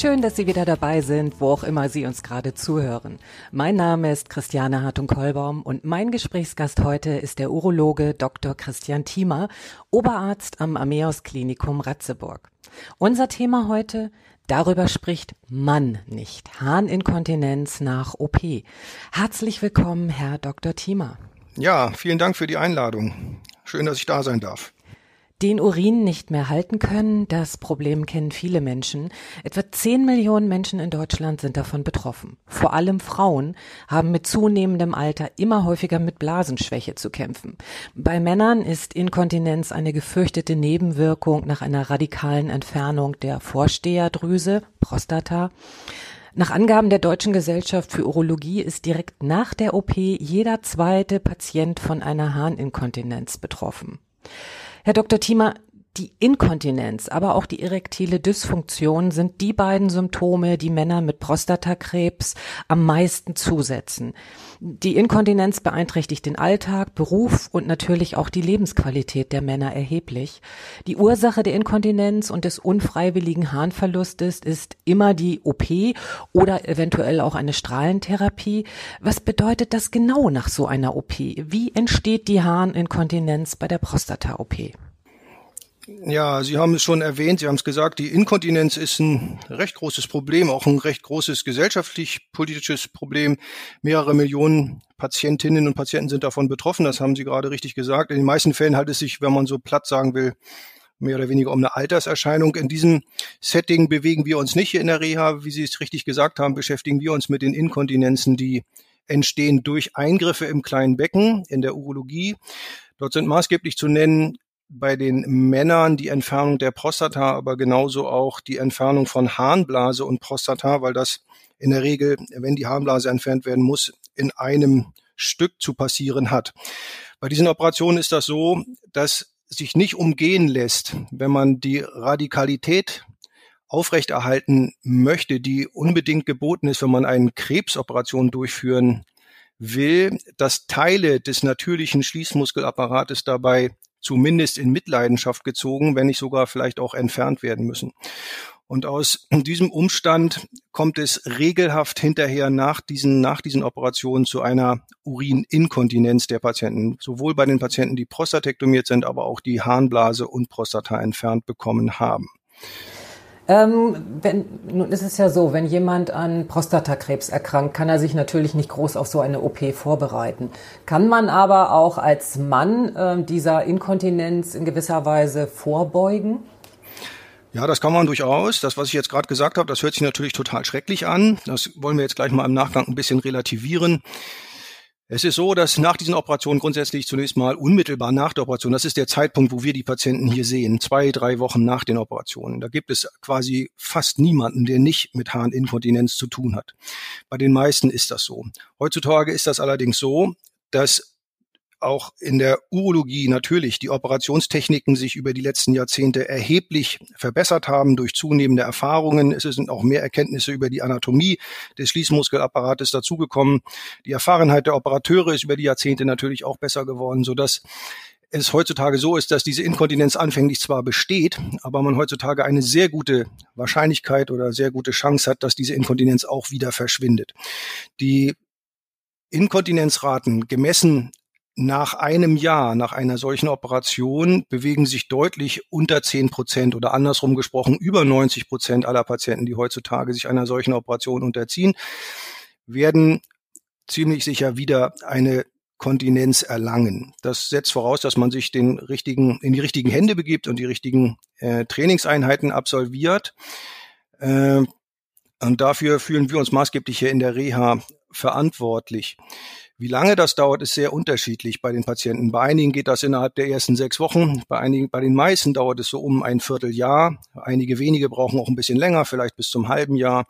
Schön, dass Sie wieder dabei sind, wo auch immer Sie uns gerade zuhören. Mein Name ist Christiane Hartung-Kollbaum und mein Gesprächsgast heute ist der Urologe Dr. Christian Thiemer, Oberarzt am Ameos Klinikum Ratzeburg. Unser Thema heute Darüber spricht man nicht. Harninkontinenz nach OP. Herzlich willkommen, Herr Dr. Thiemer. Ja, vielen Dank für die Einladung. Schön, dass ich da sein darf. Den Urin nicht mehr halten können, das Problem kennen viele Menschen. Etwa 10 Millionen Menschen in Deutschland sind davon betroffen. Vor allem Frauen haben mit zunehmendem Alter immer häufiger mit Blasenschwäche zu kämpfen. Bei Männern ist Inkontinenz eine gefürchtete Nebenwirkung nach einer radikalen Entfernung der Vorsteherdrüse, Prostata. Nach Angaben der Deutschen Gesellschaft für Urologie ist direkt nach der OP jeder zweite Patient von einer Harninkontinenz betroffen. Herr Dr. Thiemer, die Inkontinenz, aber auch die erektile Dysfunktion sind die beiden Symptome, die Männer mit Prostatakrebs am meisten zusetzen. Die Inkontinenz beeinträchtigt den Alltag, Beruf und natürlich auch die Lebensqualität der Männer erheblich. Die Ursache der Inkontinenz und des unfreiwilligen Harnverlustes ist immer die OP oder eventuell auch eine Strahlentherapie. Was bedeutet das genau nach so einer OP? Wie entsteht die Harninkontinenz bei der Prostata-OP? Ja, Sie haben es schon erwähnt, Sie haben es gesagt, die Inkontinenz ist ein recht großes Problem, auch ein recht großes gesellschaftlich-politisches Problem. Mehrere Millionen Patientinnen und Patienten sind davon betroffen, das haben Sie gerade richtig gesagt. In den meisten Fällen handelt es sich, wenn man so platt sagen will, mehr oder weniger um eine Alterserscheinung. In diesem Setting bewegen wir uns nicht hier in der Reha. Wie Sie es richtig gesagt haben, beschäftigen wir uns mit den Inkontinenzen, die entstehen durch Eingriffe im kleinen Becken in der Urologie. Dort sind maßgeblich zu nennen bei den Männern die Entfernung der Prostata, aber genauso auch die Entfernung von Harnblase und Prostata, weil das in der Regel, wenn die Harnblase entfernt werden muss, in einem Stück zu passieren hat. Bei diesen Operationen ist das so, dass sich nicht umgehen lässt, wenn man die Radikalität aufrechterhalten möchte, die unbedingt geboten ist, wenn man eine Krebsoperation durchführen will, dass Teile des natürlichen Schließmuskelapparates dabei zumindest in Mitleidenschaft gezogen, wenn nicht sogar vielleicht auch entfernt werden müssen. Und aus diesem Umstand kommt es regelhaft hinterher nach diesen, nach diesen Operationen zu einer Urininkontinenz der Patienten. Sowohl bei den Patienten, die prostatektomiert sind, aber auch die Harnblase und Prostata entfernt bekommen haben. Ähm, wenn, nun ist es ja so, wenn jemand an Prostatakrebs erkrankt, kann er sich natürlich nicht groß auf so eine OP vorbereiten. Kann man aber auch als Mann äh, dieser Inkontinenz in gewisser Weise vorbeugen? Ja, das kann man durchaus. Das, was ich jetzt gerade gesagt habe, das hört sich natürlich total schrecklich an. Das wollen wir jetzt gleich mal im Nachgang ein bisschen relativieren. Es ist so, dass nach diesen Operationen grundsätzlich zunächst mal unmittelbar nach der Operation, das ist der Zeitpunkt, wo wir die Patienten hier sehen, zwei, drei Wochen nach den Operationen, da gibt es quasi fast niemanden, der nicht mit Harninkontinenz zu tun hat. Bei den meisten ist das so. Heutzutage ist das allerdings so, dass auch in der Urologie natürlich die Operationstechniken sich über die letzten Jahrzehnte erheblich verbessert haben durch zunehmende Erfahrungen. Es sind auch mehr Erkenntnisse über die Anatomie des Schließmuskelapparates dazugekommen. Die Erfahrenheit der Operateure ist über die Jahrzehnte natürlich auch besser geworden, sodass es heutzutage so ist, dass diese Inkontinenz anfänglich zwar besteht, aber man heutzutage eine sehr gute Wahrscheinlichkeit oder sehr gute Chance hat, dass diese Inkontinenz auch wieder verschwindet. Die Inkontinenzraten gemessen nach einem Jahr, nach einer solchen Operation, bewegen sich deutlich unter 10 Prozent oder andersrum gesprochen über 90 Prozent aller Patienten, die heutzutage sich einer solchen Operation unterziehen, werden ziemlich sicher wieder eine Kontinenz erlangen. Das setzt voraus, dass man sich den richtigen, in die richtigen Hände begibt und die richtigen äh, Trainingseinheiten absolviert. Äh, und dafür fühlen wir uns maßgeblich hier in der Reha verantwortlich. Wie lange das dauert, ist sehr unterschiedlich bei den Patienten. Bei einigen geht das innerhalb der ersten sechs Wochen, bei einigen, bei den meisten dauert es so um ein Vierteljahr. Einige wenige brauchen auch ein bisschen länger, vielleicht bis zum halben Jahr.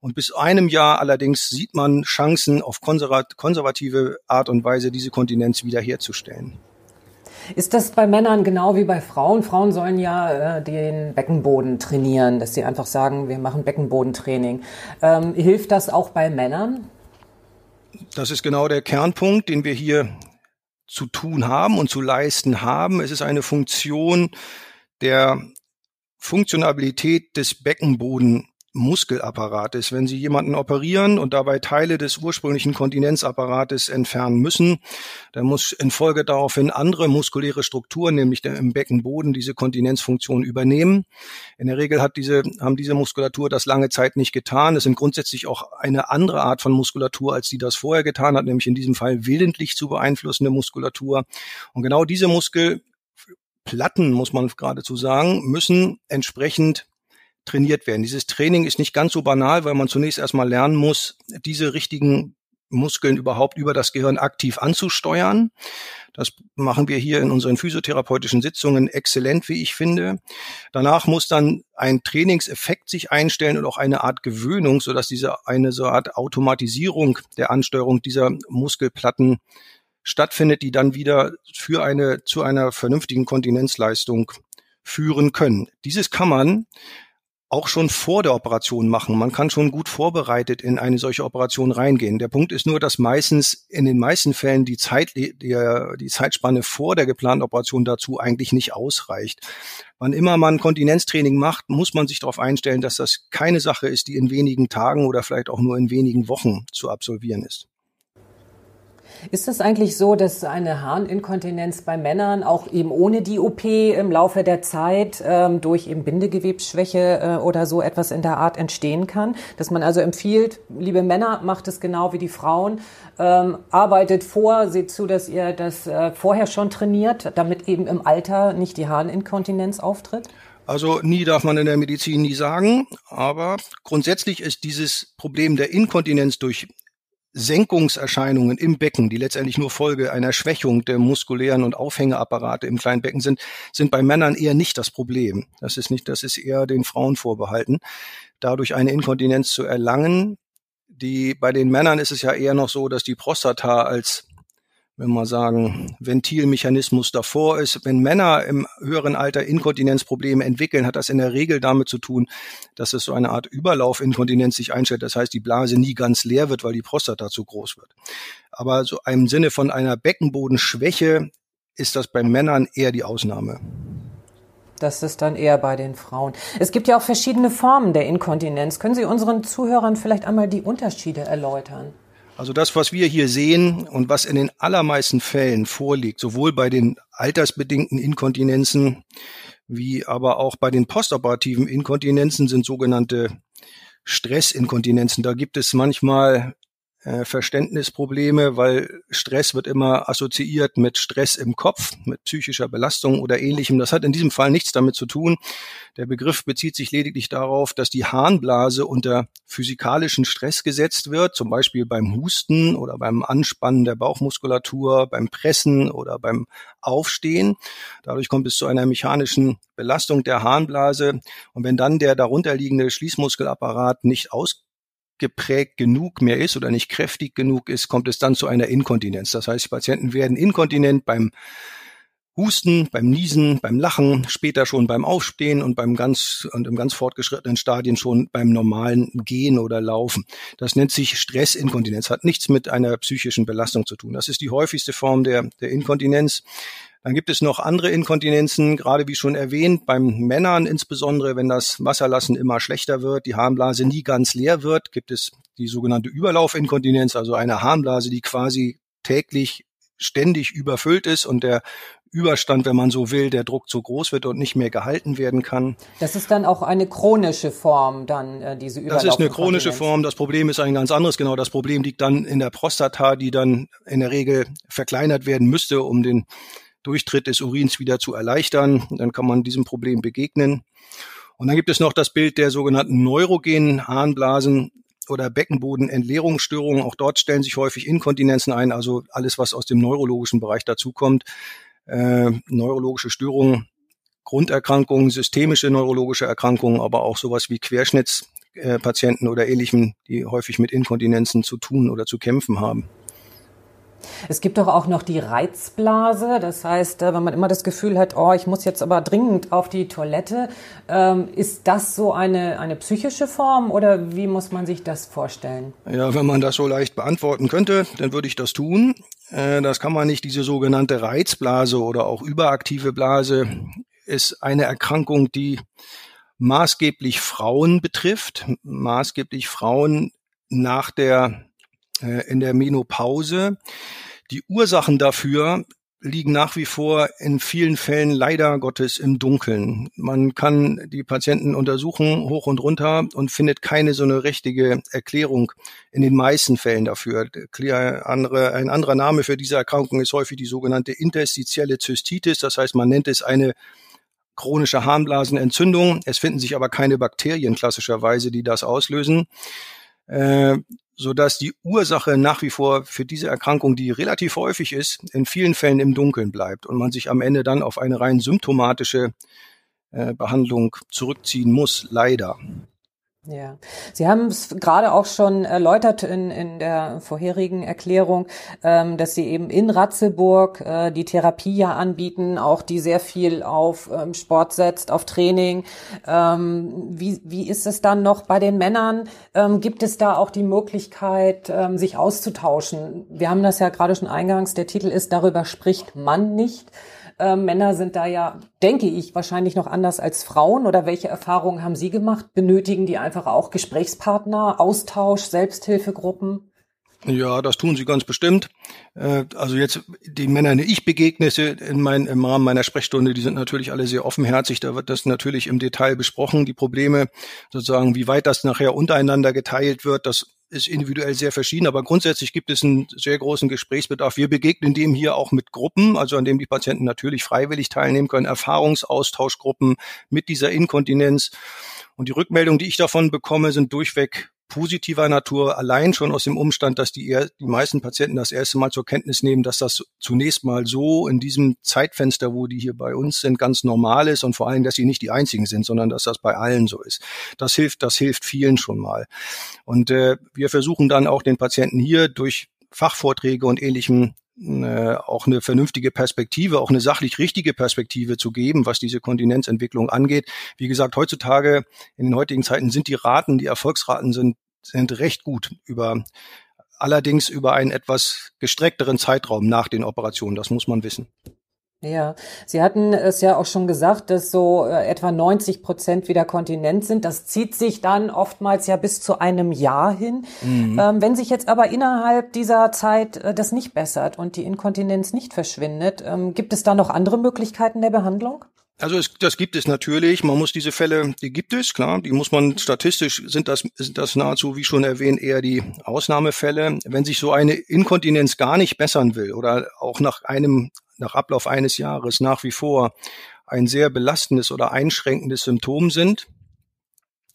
Und bis einem Jahr allerdings sieht man Chancen, auf konservative Art und Weise diese Kontinenz wiederherzustellen. Ist das bei Männern genau wie bei Frauen? Frauen sollen ja äh, den Beckenboden trainieren, dass sie einfach sagen, wir machen Beckenbodentraining. Ähm, hilft das auch bei Männern? Das ist genau der Kernpunkt, den wir hier zu tun haben und zu leisten haben. Es ist eine Funktion der Funktionabilität des Beckenboden Muskelapparates. Wenn Sie jemanden operieren und dabei Teile des ursprünglichen Kontinenzapparates entfernen müssen, dann muss in Folge daraufhin andere muskuläre Strukturen, nämlich im Beckenboden, diese Kontinenzfunktion übernehmen. In der Regel hat diese, haben diese Muskulatur das lange Zeit nicht getan. Es sind grundsätzlich auch eine andere Art von Muskulatur, als die das vorher getan hat, nämlich in diesem Fall willentlich zu beeinflussende Muskulatur. Und genau diese Muskelplatten, muss man geradezu sagen, müssen entsprechend trainiert werden. Dieses Training ist nicht ganz so banal, weil man zunächst erstmal lernen muss, diese richtigen Muskeln überhaupt über das Gehirn aktiv anzusteuern. Das machen wir hier in unseren physiotherapeutischen Sitzungen exzellent, wie ich finde. Danach muss dann ein Trainingseffekt sich einstellen und auch eine Art Gewöhnung, sodass diese eine so Art Automatisierung der Ansteuerung dieser Muskelplatten stattfindet, die dann wieder für eine, zu einer vernünftigen Kontinenzleistung führen können. Dieses kann man auch schon vor der Operation machen. Man kann schon gut vorbereitet in eine solche Operation reingehen. Der Punkt ist nur, dass meistens in den meisten Fällen die Zeit, die, die Zeitspanne vor der geplanten Operation dazu eigentlich nicht ausreicht. Wann immer man Kontinenztraining macht, muss man sich darauf einstellen, dass das keine Sache ist, die in wenigen Tagen oder vielleicht auch nur in wenigen Wochen zu absolvieren ist. Ist es eigentlich so, dass eine Harninkontinenz bei Männern auch eben ohne die OP im Laufe der Zeit ähm, durch eben Bindegewebsschwäche äh, oder so etwas in der Art entstehen kann? Dass man also empfiehlt, liebe Männer, macht es genau wie die Frauen, ähm, arbeitet vor, seht zu, dass ihr das äh, vorher schon trainiert, damit eben im Alter nicht die Harninkontinenz auftritt? Also nie darf man in der Medizin nie sagen, aber grundsätzlich ist dieses Problem der Inkontinenz durch Senkungserscheinungen im Becken, die letztendlich nur Folge einer Schwächung der muskulären und Aufhängeapparate im kleinen Becken sind, sind bei Männern eher nicht das Problem. Das ist nicht, das ist eher den Frauen vorbehalten. Dadurch eine Inkontinenz zu erlangen, die bei den Männern ist es ja eher noch so, dass die Prostata als wenn man sagen, Ventilmechanismus davor ist. Wenn Männer im höheren Alter Inkontinenzprobleme entwickeln, hat das in der Regel damit zu tun, dass es so eine Art Überlaufinkontinenz sich einstellt. Das heißt, die Blase nie ganz leer wird, weil die Prostata zu groß wird. Aber so im Sinne von einer Beckenbodenschwäche ist das bei Männern eher die Ausnahme. Das ist dann eher bei den Frauen. Es gibt ja auch verschiedene Formen der Inkontinenz. Können Sie unseren Zuhörern vielleicht einmal die Unterschiede erläutern? Also das, was wir hier sehen und was in den allermeisten Fällen vorliegt, sowohl bei den altersbedingten Inkontinenzen wie aber auch bei den postoperativen Inkontinenzen sind sogenannte Stressinkontinenzen. Da gibt es manchmal Verständnisprobleme, weil Stress wird immer assoziiert mit Stress im Kopf, mit psychischer Belastung oder ähnlichem. Das hat in diesem Fall nichts damit zu tun. Der Begriff bezieht sich lediglich darauf, dass die Harnblase unter physikalischen Stress gesetzt wird, zum Beispiel beim Husten oder beim Anspannen der Bauchmuskulatur, beim Pressen oder beim Aufstehen. Dadurch kommt es zu einer mechanischen Belastung der Harnblase. Und wenn dann der darunterliegende Schließmuskelapparat nicht aus geprägt genug mehr ist oder nicht kräftig genug ist, kommt es dann zu einer Inkontinenz. Das heißt, Patienten werden inkontinent beim Husten, beim Niesen, beim Lachen, später schon beim Aufstehen und beim ganz und im ganz fortgeschrittenen Stadien schon beim normalen Gehen oder Laufen. Das nennt sich Stressinkontinenz, hat nichts mit einer psychischen Belastung zu tun. Das ist die häufigste Form der, der Inkontinenz. Dann gibt es noch andere Inkontinenzen, gerade wie schon erwähnt, beim Männern insbesondere, wenn das Wasserlassen immer schlechter wird, die Harnblase nie ganz leer wird, gibt es die sogenannte Überlaufinkontinenz, also eine Harnblase, die quasi täglich ständig überfüllt ist und der Überstand, wenn man so will, der Druck zu groß wird und nicht mehr gehalten werden kann. Das ist dann auch eine chronische Form, dann äh, diese Überlauf Das ist eine chronische Form. Das Problem ist ein ganz anderes. Genau, das Problem liegt dann in der Prostata, die dann in der Regel verkleinert werden müsste, um den Durchtritt des Urins wieder zu erleichtern. Dann kann man diesem Problem begegnen. Und dann gibt es noch das Bild der sogenannten neurogenen Harnblasen. oder Beckenbodenentleerungsstörungen. Auch dort stellen sich häufig Inkontinenzen ein, also alles, was aus dem neurologischen Bereich dazukommt. Äh, neurologische Störungen, Grunderkrankungen, systemische neurologische Erkrankungen, aber auch sowas wie Querschnittspatienten oder ähnlichem, die häufig mit Inkontinenzen zu tun oder zu kämpfen haben. Es gibt doch auch noch die Reizblase. Das heißt, äh, wenn man immer das Gefühl hat, oh, ich muss jetzt aber dringend auf die Toilette, ähm, ist das so eine, eine psychische Form oder wie muss man sich das vorstellen? Ja, wenn man das so leicht beantworten könnte, dann würde ich das tun. Äh, das kann man nicht. Diese sogenannte Reizblase oder auch überaktive Blase ist eine Erkrankung, die maßgeblich Frauen betrifft, maßgeblich Frauen nach der in der Menopause. Die Ursachen dafür liegen nach wie vor in vielen Fällen leider Gottes im Dunkeln. Man kann die Patienten untersuchen, hoch und runter, und findet keine so eine richtige Erklärung in den meisten Fällen dafür. Ein anderer Name für diese Erkrankung ist häufig die sogenannte interstitielle Zystitis. Das heißt, man nennt es eine chronische Harnblasenentzündung. Es finden sich aber keine Bakterien klassischerweise, die das auslösen. Äh, so dass die Ursache nach wie vor für diese Erkrankung, die relativ häufig ist, in vielen Fällen im Dunkeln bleibt und man sich am Ende dann auf eine rein symptomatische äh, Behandlung zurückziehen muss, leider. Ja, Sie haben es gerade auch schon erläutert in, in der vorherigen Erklärung, ähm, dass Sie eben in Ratzeburg äh, die Therapie ja anbieten, auch die sehr viel auf ähm, Sport setzt, auf Training. Ähm, wie, wie ist es dann noch bei den Männern? Ähm, gibt es da auch die Möglichkeit, ähm, sich auszutauschen? Wir haben das ja gerade schon eingangs, der Titel ist, darüber spricht man nicht. Äh, Männer sind da ja, denke ich, wahrscheinlich noch anders als Frauen. Oder welche Erfahrungen haben Sie gemacht? Benötigen die einfach auch Gesprächspartner, Austausch, Selbsthilfegruppen? Ja, das tun sie ganz bestimmt. Äh, also jetzt die Männer, die ich begegne in mein, im Rahmen meiner Sprechstunde, die sind natürlich alle sehr offenherzig. Da wird das natürlich im Detail besprochen. Die Probleme sozusagen, wie weit das nachher untereinander geteilt wird, das ist individuell sehr verschieden, aber grundsätzlich gibt es einen sehr großen Gesprächsbedarf. Wir begegnen dem hier auch mit Gruppen, also an dem die Patienten natürlich freiwillig teilnehmen können, Erfahrungsaustauschgruppen mit dieser Inkontinenz. Und die Rückmeldungen, die ich davon bekomme, sind durchweg positiver Natur, allein schon aus dem Umstand, dass die, die meisten Patienten das erste Mal zur Kenntnis nehmen, dass das zunächst mal so in diesem Zeitfenster, wo die hier bei uns sind, ganz normal ist und vor allem, dass sie nicht die einzigen sind, sondern dass das bei allen so ist. Das hilft, das hilft vielen schon mal. Und äh, wir versuchen dann auch den Patienten hier durch Fachvorträge und ähnlichem äh, auch eine vernünftige Perspektive, auch eine sachlich richtige Perspektive zu geben, was diese Kontinenzentwicklung angeht. Wie gesagt, heutzutage, in den heutigen Zeiten sind die Raten, die Erfolgsraten sind, sind recht gut über allerdings über einen etwas gestreckteren Zeitraum nach den Operationen. Das muss man wissen. Ja, Sie hatten es ja auch schon gesagt, dass so äh, etwa 90 Prozent wieder Kontinent sind. Das zieht sich dann oftmals ja bis zu einem Jahr hin. Mhm. Ähm, wenn sich jetzt aber innerhalb dieser Zeit äh, das nicht bessert und die Inkontinenz nicht verschwindet, ähm, gibt es da noch andere Möglichkeiten der Behandlung? Also es, das gibt es natürlich. Man muss diese Fälle, die gibt es, klar. Die muss man statistisch sind das sind das nahezu, wie schon erwähnt, eher die Ausnahmefälle. Wenn sich so eine Inkontinenz gar nicht bessern will oder auch nach einem nach Ablauf eines Jahres nach wie vor ein sehr belastendes oder einschränkendes Symptom sind,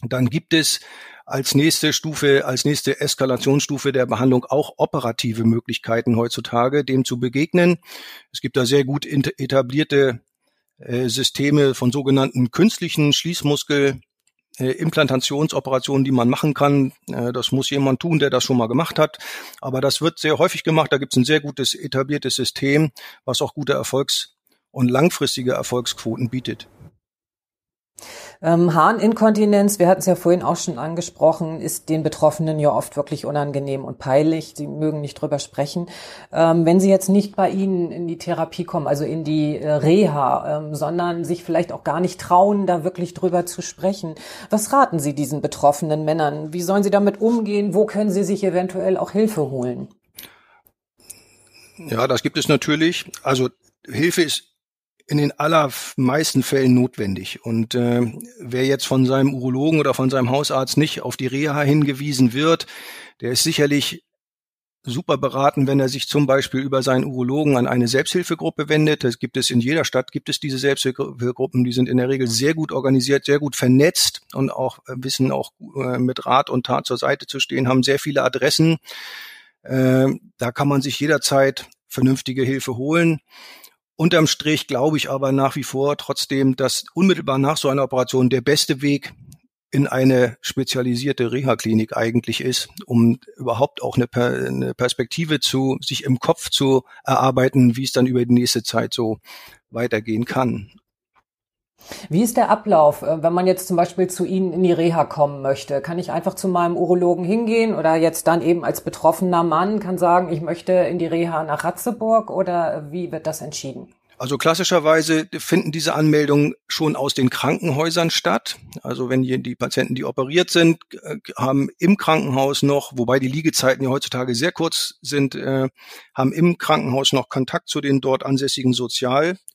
dann gibt es als nächste Stufe, als nächste Eskalationsstufe der Behandlung auch operative Möglichkeiten heutzutage, dem zu begegnen. Es gibt da sehr gut etablierte äh, Systeme von sogenannten künstlichen Schließmuskel Implantationsoperationen, die man machen kann. Äh, das muss jemand tun, der das schon mal gemacht hat. Aber das wird sehr häufig gemacht. Da gibt es ein sehr gutes etabliertes System, was auch gute Erfolgs- und langfristige Erfolgsquoten bietet. Ähm, Harninkontinenz, wir hatten es ja vorhin auch schon angesprochen, ist den Betroffenen ja oft wirklich unangenehm und peinlich. Sie mögen nicht drüber sprechen. Ähm, wenn sie jetzt nicht bei Ihnen in die Therapie kommen, also in die äh, Reha, ähm, sondern sich vielleicht auch gar nicht trauen, da wirklich drüber zu sprechen, was raten Sie diesen betroffenen Männern? Wie sollen sie damit umgehen? Wo können sie sich eventuell auch Hilfe holen? Ja, das gibt es natürlich. Also Hilfe ist in den allermeisten Fällen notwendig. Und äh, wer jetzt von seinem Urologen oder von seinem Hausarzt nicht auf die Reha hingewiesen wird, der ist sicherlich super beraten, wenn er sich zum Beispiel über seinen Urologen an eine Selbsthilfegruppe wendet. Das gibt es in jeder Stadt, gibt es diese Selbsthilfegruppen, die sind in der Regel sehr gut organisiert, sehr gut vernetzt und auch äh, wissen auch äh, mit Rat und Tat zur Seite zu stehen, haben sehr viele Adressen. Äh, da kann man sich jederzeit vernünftige Hilfe holen. Unterm Strich glaube ich aber nach wie vor trotzdem, dass unmittelbar nach so einer Operation der beste Weg in eine spezialisierte Reha-Klinik eigentlich ist, um überhaupt auch eine, eine, Perspektive zu, sich im Kopf zu erarbeiten, wie es dann über die nächste Zeit so weitergehen kann. Wie ist der Ablauf, äh, wenn man jetzt zum Beispiel zu Ihnen in die Reha kommen möchte? Kann ich einfach zu meinem Urologen hingehen oder jetzt dann eben als betroffener Mann kann sagen, ich möchte in die Reha nach Ratzeburg oder wie wird das entschieden? Also klassischerweise finden diese Anmeldungen schon aus den Krankenhäusern statt. Also wenn die, die Patienten, die operiert sind, äh, haben im Krankenhaus noch, wobei die Liegezeiten ja heutzutage sehr kurz sind, äh, haben im Krankenhaus noch Kontakt zu den dort ansässigen Sozialdiensten.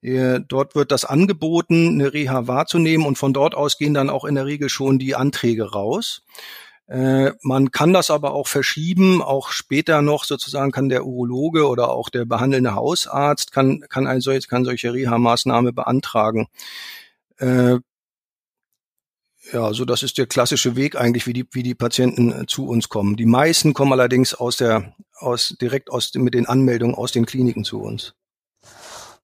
Äh, dort wird das angeboten, eine Reha wahrzunehmen und von dort aus gehen dann auch in der Regel schon die Anträge raus. Äh, man kann das aber auch verschieben, auch später noch sozusagen kann der Urologe oder auch der behandelnde Hausarzt kann, kann, ein kann solche Reha-Maßnahme beantragen. Äh, ja, so das ist der klassische Weg eigentlich, wie die, wie die Patienten zu uns kommen. Die meisten kommen allerdings aus der, aus, direkt aus, mit den Anmeldungen aus den Kliniken zu uns.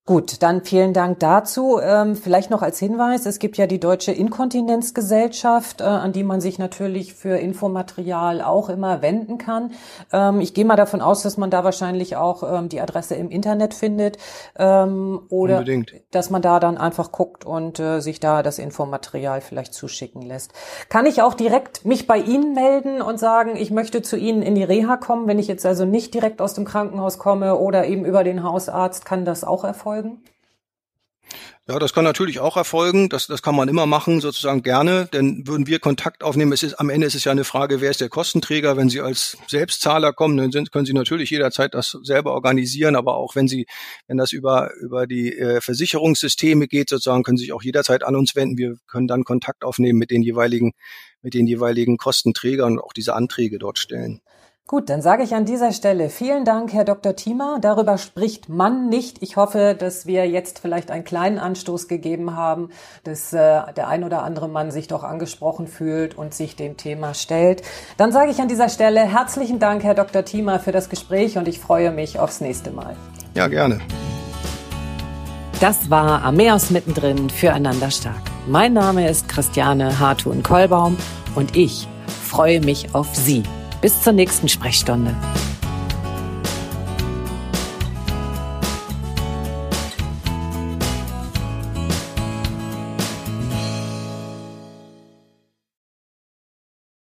Gut, dann vielen Dank dazu. Ähm, vielleicht noch als Hinweis, es gibt ja die Deutsche Inkontinenzgesellschaft, äh, an die man sich natürlich für Infomaterial auch immer wenden kann. Ähm, ich gehe mal davon aus, dass man da wahrscheinlich auch ähm, die Adresse im Internet findet ähm, oder Unbedingt. dass man da dann einfach guckt und äh, sich da das Infomaterial vielleicht zuschicken lässt. Kann ich auch direkt mich bei Ihnen melden und sagen, ich möchte zu Ihnen in die Reha kommen, wenn ich jetzt also nicht direkt aus dem Krankenhaus komme oder eben über den Hausarzt, kann das auch erfolgen? Erfolgen? Ja, das kann natürlich auch erfolgen. Das, das kann man immer machen, sozusagen gerne. Denn würden wir Kontakt aufnehmen, es ist, am Ende ist es ja eine Frage, wer ist der Kostenträger? Wenn Sie als Selbstzahler kommen, dann sind, können Sie natürlich jederzeit das selber organisieren. Aber auch wenn Sie, wenn das über, über die äh, Versicherungssysteme geht, sozusagen, können Sie sich auch jederzeit an uns wenden. Wir können dann Kontakt aufnehmen mit den jeweiligen, mit den jeweiligen Kostenträgern und auch diese Anträge dort stellen. Gut, dann sage ich an dieser Stelle vielen Dank, Herr Dr. Thiemer. Darüber spricht man nicht. Ich hoffe, dass wir jetzt vielleicht einen kleinen Anstoß gegeben haben, dass äh, der ein oder andere Mann sich doch angesprochen fühlt und sich dem Thema stellt. Dann sage ich an dieser Stelle herzlichen Dank, Herr Dr. Thiemer, für das Gespräch und ich freue mich aufs nächste Mal. Ja, gerne. Das war Ameos mittendrin füreinander stark. Mein Name ist Christiane Hartun-Kollbaum und ich freue mich auf Sie bis zur nächsten Sprechstunde.